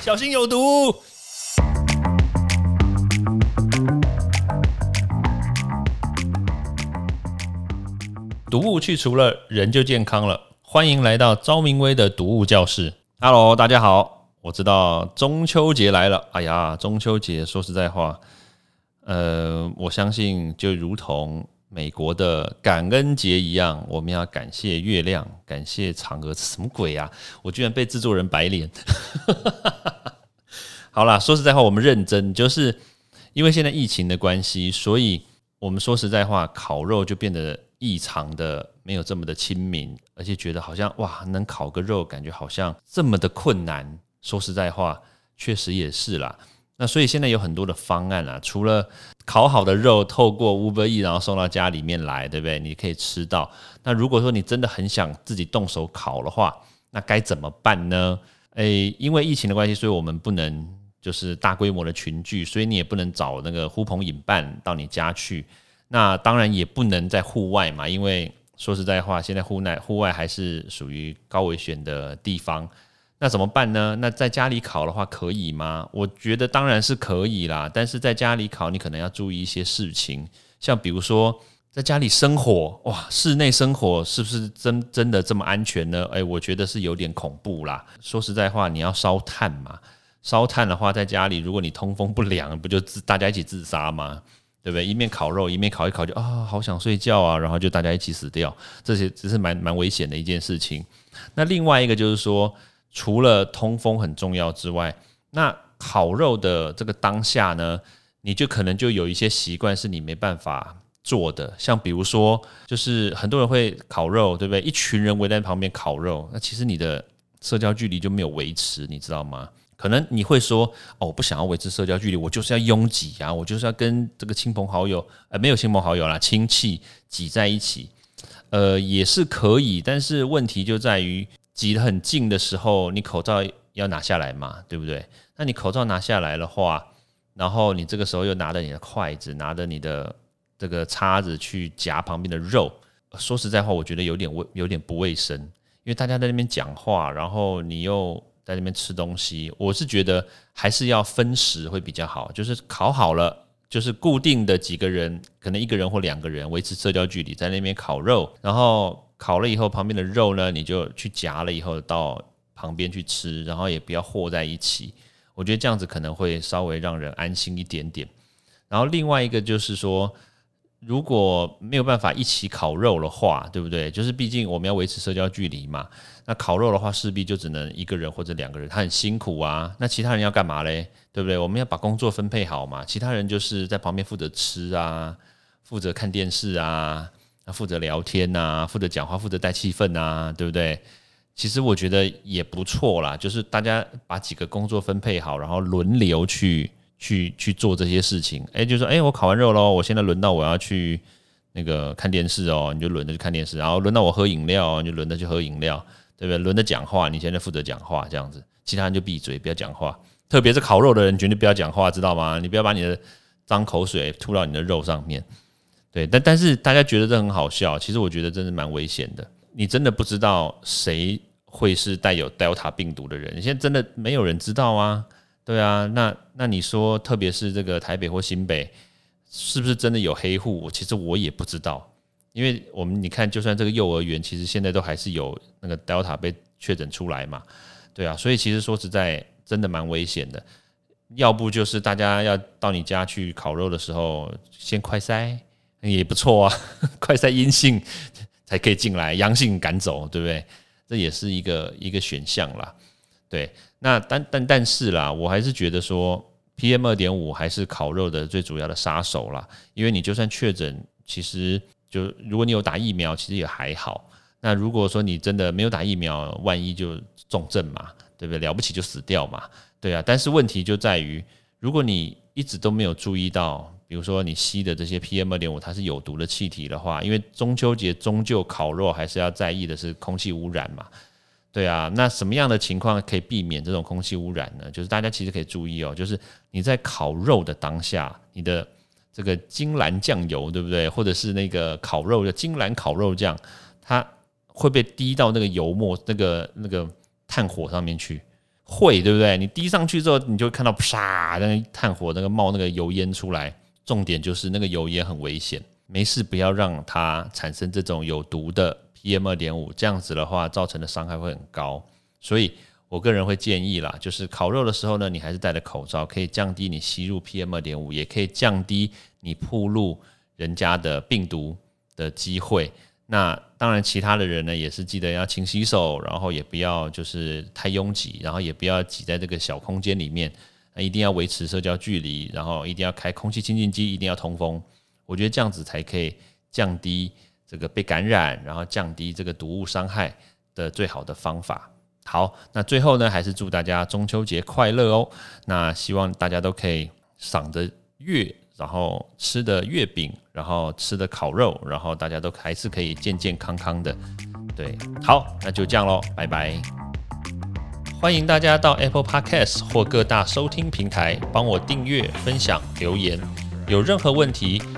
小心有毒。毒物去除了，人就健康了。欢迎来到昭明威的毒物教室。Hello，大家好，我知道中秋节来了。哎呀，中秋节说实在话，呃，我相信就如同美国的感恩节一样，我们要感谢月亮，感谢嫦娥。什么鬼呀？我居然被制作人白脸。好啦，说实在话，我们认真，就是因为现在疫情的关系，所以我们说实在话，烤肉就变得。异常的没有这么的亲民，而且觉得好像哇，能烤个肉，感觉好像这么的困难。说实在话，确实也是啦。那所以现在有很多的方案啊，除了烤好的肉透过 Uber E 然后送到家里面来，对不对？你可以吃到。那如果说你真的很想自己动手烤的话，那该怎么办呢？诶，因为疫情的关系，所以我们不能就是大规模的群聚，所以你也不能找那个呼朋引伴到你家去。那当然也不能在户外嘛，因为说实在话，现在户内户外还是属于高危险的地方。那怎么办呢？那在家里烤的话可以吗？我觉得当然是可以啦，但是在家里烤，你可能要注意一些事情，像比如说在家里生火，哇，室内生火是不是真真的这么安全呢？诶，我觉得是有点恐怖啦。说实在话，你要烧炭嘛，烧炭的话，在家里如果你通风不良，不就自大家一起自杀吗？对不对？一面烤肉，一面烤一烤，就啊，好想睡觉啊，然后就大家一起死掉，这些只是蛮蛮危险的一件事情。那另外一个就是说，除了通风很重要之外，那烤肉的这个当下呢，你就可能就有一些习惯是你没办法做的，像比如说，就是很多人会烤肉，对不对？一群人围在旁边烤肉，那其实你的社交距离就没有维持，你知道吗？可能你会说哦，我不想要维持社交距离，我就是要拥挤啊，我就是要跟这个亲朋好友，呃，没有亲朋好友啦，亲戚挤在一起，呃，也是可以，但是问题就在于挤得很近的时候，你口罩要拿下来嘛，对不对？那你口罩拿下来的话，然后你这个时候又拿着你的筷子，拿着你的这个叉子去夹旁边的肉，说实在话，我觉得有点卫，有点不卫生，因为大家在那边讲话，然后你又。在那边吃东西，我是觉得还是要分食会比较好。就是烤好了，就是固定的几个人，可能一个人或两个人维持社交距离，在那边烤肉。然后烤了以后，旁边的肉呢，你就去夹了以后到旁边去吃，然后也不要和在一起。我觉得这样子可能会稍微让人安心一点点。然后另外一个就是说。如果没有办法一起烤肉的话，对不对？就是毕竟我们要维持社交距离嘛。那烤肉的话，势必就只能一个人或者两个人，他很辛苦啊。那其他人要干嘛嘞？对不对？我们要把工作分配好嘛。其他人就是在旁边负责吃啊，负责看电视啊，负责聊天呐，负责讲话，负责带气氛啊，对不对？其实我觉得也不错啦，就是大家把几个工作分配好，然后轮流去。去去做这些事情，哎，就说，哎，我烤完肉喽，我现在轮到我要去那个看电视哦，你就轮着去看电视，然后轮到我喝饮料，你就轮着去喝饮料，对不对？轮着讲话，你现在负责讲话，这样子，其他人就闭嘴，不要讲话。特别是烤肉的人，绝对不要讲话，知道吗？你不要把你的脏口水吐到你的肉上面。对，但但是大家觉得这很好笑，其实我觉得真的蛮危险的。你真的不知道谁会是带有 Delta 病毒的人，现在真的没有人知道啊。对啊，那那你说，特别是这个台北或新北，是不是真的有黑户？其实我也不知道，因为我们你看，就算这个幼儿园，其实现在都还是有那个 Delta 被确诊出来嘛。对啊，所以其实说实在，真的蛮危险的。要不就是大家要到你家去烤肉的时候，先快筛也不错啊，快筛阴性才可以进来，阳性赶走，对不对？这也是一个一个选项啦。对。那但但但是啦，我还是觉得说，PM 二点五还是烤肉的最主要的杀手啦。因为你就算确诊，其实就如果你有打疫苗，其实也还好。那如果说你真的没有打疫苗，万一就重症嘛，对不对？了不起就死掉嘛，对啊。但是问题就在于，如果你一直都没有注意到，比如说你吸的这些 PM 二点五它是有毒的气体的话，因为中秋节终究烤肉还是要在意的是空气污染嘛。对啊，那什么样的情况可以避免这种空气污染呢？就是大家其实可以注意哦，就是你在烤肉的当下，你的这个金兰酱油，对不对？或者是那个烤肉的金兰烤肉酱，它会被滴到那个油墨、那个那个炭火上面去，会，对不对？你滴上去之后，你就看到啪，那个炭火那个冒那个油烟出来。重点就是那个油烟很危险，没事不要让它产生这种有毒的 PM 二点五，这样子的话造成的伤害会很高。所以我个人会建议啦，就是烤肉的时候呢，你还是戴着口罩，可以降低你吸入 PM 二点五，也可以降低你铺路人家的病毒的机会。那当然，其他的人呢也是记得要勤洗手，然后也不要就是太拥挤，然后也不要挤在这个小空间里面，那一定要维持社交距离，然后一定要开空气清净机，一定要通风。我觉得这样子才可以降低这个被感染，然后降低这个毒物伤害的最好的方法。好，那最后呢，还是祝大家中秋节快乐哦。那希望大家都可以赏着月。然后吃的月饼，然后吃的烤肉，然后大家都还是可以健健康康的。对，好，那就这样喽，拜拜。欢迎大家到 Apple Podcast 或各大收听平台帮我订阅、分享、留言。有任何问题